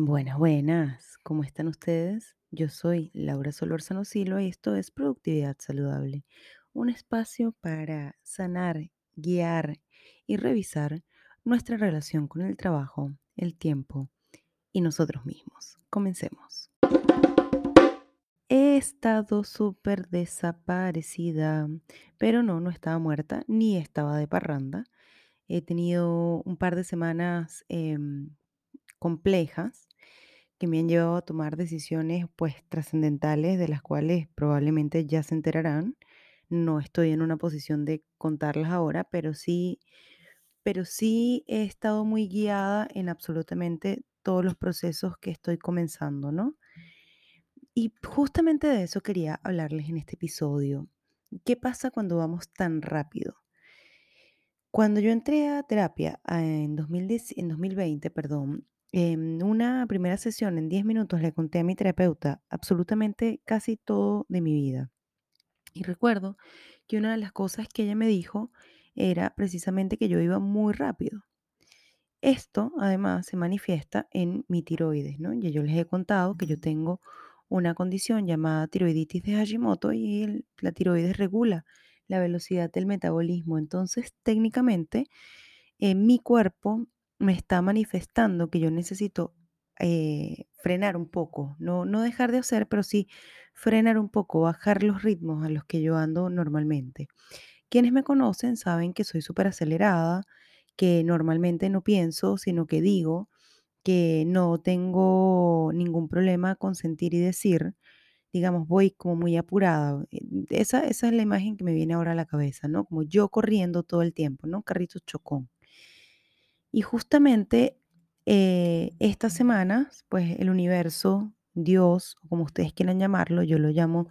Buenas, buenas. ¿Cómo están ustedes? Yo soy Laura Solórzano Silva y esto es Productividad Saludable, un espacio para sanar, guiar y revisar nuestra relación con el trabajo, el tiempo y nosotros mismos. Comencemos. He estado súper desaparecida, pero no, no estaba muerta ni estaba de parranda. He tenido un par de semanas em, complejas que me han llevado a tomar decisiones pues trascendentales de las cuales probablemente ya se enterarán. No estoy en una posición de contarlas ahora, pero sí, pero sí he estado muy guiada en absolutamente todos los procesos que estoy comenzando, ¿no? Y justamente de eso quería hablarles en este episodio. ¿Qué pasa cuando vamos tan rápido? Cuando yo entré a terapia ah, en 2010 en 2020, perdón, en una primera sesión en 10 minutos le conté a mi terapeuta absolutamente casi todo de mi vida. Y recuerdo que una de las cosas que ella me dijo era precisamente que yo iba muy rápido. Esto además se manifiesta en mi tiroides, ¿no? Y yo les he contado que yo tengo una condición llamada tiroiditis de Hashimoto y el- la tiroides regula la velocidad del metabolismo. Entonces, técnicamente, en mi cuerpo me está manifestando que yo necesito eh, frenar un poco, no, no dejar de hacer, pero sí frenar un poco, bajar los ritmos a los que yo ando normalmente. Quienes me conocen saben que soy súper acelerada, que normalmente no pienso, sino que digo, que no tengo ningún problema con sentir y decir, digamos, voy como muy apurada. eh, Esa, esa es la imagen que me viene ahora a la cabeza, ¿no? Como yo corriendo todo el tiempo, ¿no? Carrito chocón. Y justamente eh, estas semanas, pues el universo, Dios, como ustedes quieran llamarlo, yo lo llamo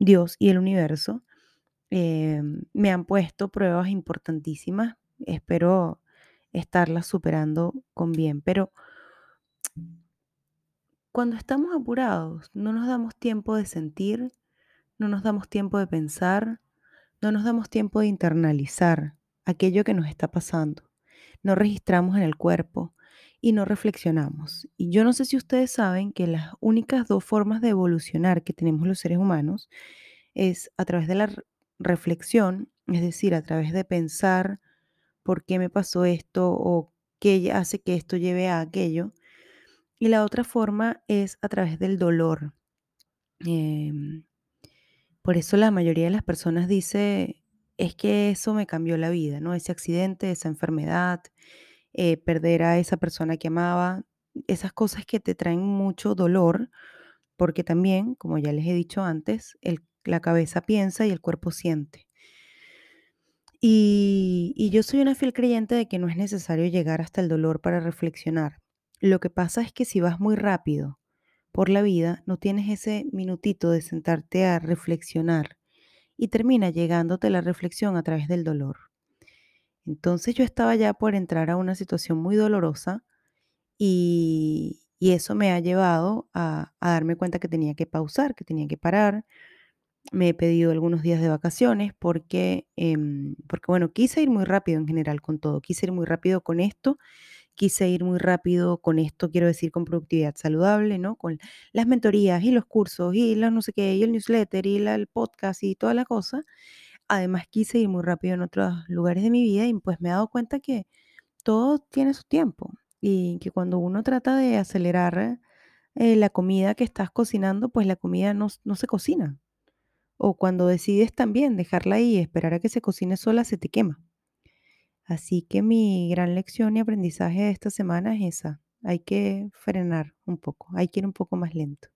Dios y el universo, eh, me han puesto pruebas importantísimas. Espero estarlas superando con bien, pero cuando estamos apurados, no nos damos tiempo de sentir, no nos damos tiempo de pensar, no nos damos tiempo de internalizar aquello que nos está pasando. No registramos en el cuerpo y no reflexionamos. Y yo no sé si ustedes saben que las únicas dos formas de evolucionar que tenemos los seres humanos es a través de la re- reflexión, es decir, a través de pensar por qué me pasó esto o qué hace que esto lleve a aquello. Y la otra forma es a través del dolor. Em, por eso la mayoría de las personas dice, es que eso me cambió la vida, ¿no? Ese accidente, esa enfermedad, eh, perder a esa persona que amaba, esas cosas que te traen mucho dolor, porque también, como ya les he dicho antes, el- la cabeza piensa y el cuerpo siente. Y, y yo soy una fiel creyente de que no es necesario llegar hasta el dolor para reflexionar. Lo que pasa es que si vas muy rápido por la vida, no tienes ese minutito de sentarte a reflexionar y termina llegándote la reflexión a través del dolor. Entonces yo estaba ya por entrar a una situación muy dolorosa y, y eso me ha llevado a, a darme cuenta que tenía que pausar, que tenía que parar. Me he pedido algunos días de vacaciones porque, em, porque, bueno, quise ir muy rápido en general con todo. Quise ir muy rápido con esto quise ir muy rápido con esto, quiero decir, con productividad saludable, ¿no? Con las mentorías y los cursos y la no sé qué, y el newsletter y el podcast y toda la cosa. Además, quise ir muy rápido en otros lugares de mi vida y pues me he dado cuenta que todo tiene su tiempo y que cuando uno trata de acelerar eh, la comida que estás cocinando, pues la comida no, no se cocina. O cuando decides también dejarla ahí y esperar a que se cocine sola, se te quema. Así que mi gran lección y aprendizaje de esta semana es esa. Hay que frenar un poco, hay que ir un poco más lento.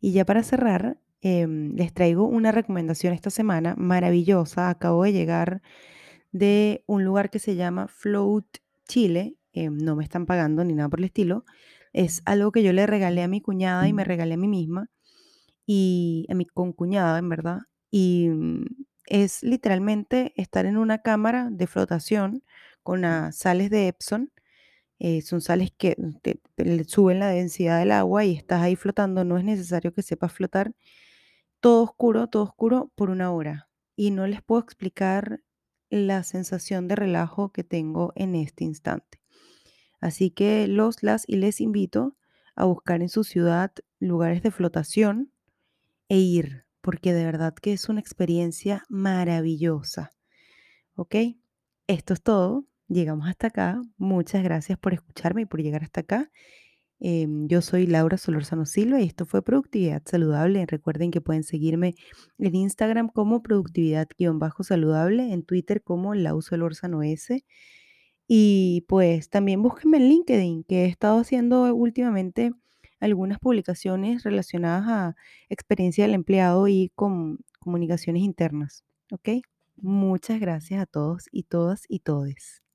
Y ya para cerrar, em, les traigo una recomendación esta semana maravillosa. Acabo de llegar de un lugar que se llama Float Chile. em, no me están pagando ni nada por el estilo. Es algo que yo le regalé a mi cuñada y me regalé a mí misma y a mi concuñada, en verdad. Y mm, es literalmente estar en una cámara de flotación con las sales de Epsom. eh, son sales que te, te le suben la densidad del agua y estás ahí flotando. No es necesario que sepas flotar. Todo oscuro, todo oscuro por una hora. Y no les puedo explicar la sensación de relajo que tengo en este instante. Así que los, las y les invito a buscar en su ciudad lugares de flotación e ir, porque de verdad que es una experiencia maravillosa. ¿Ok? Esto es todo. Llegamos hasta acá. Muchas gracias por escucharme y por llegar hasta acá. Em, yo soy Laura Solorzano Silva y esto fue Productividad Saludable. Recuerden que pueden seguirme en Instagram como productividad-saludable, en Twitter como Lau Solorzano S. Y pues también búsquenme en LinkedIn, que he estado haciendo últimamente algunas publicaciones relacionadas a experiencia del empleado y con comunicaciones internas. ¿Ok? Muchas gracias a todos y todas y todes.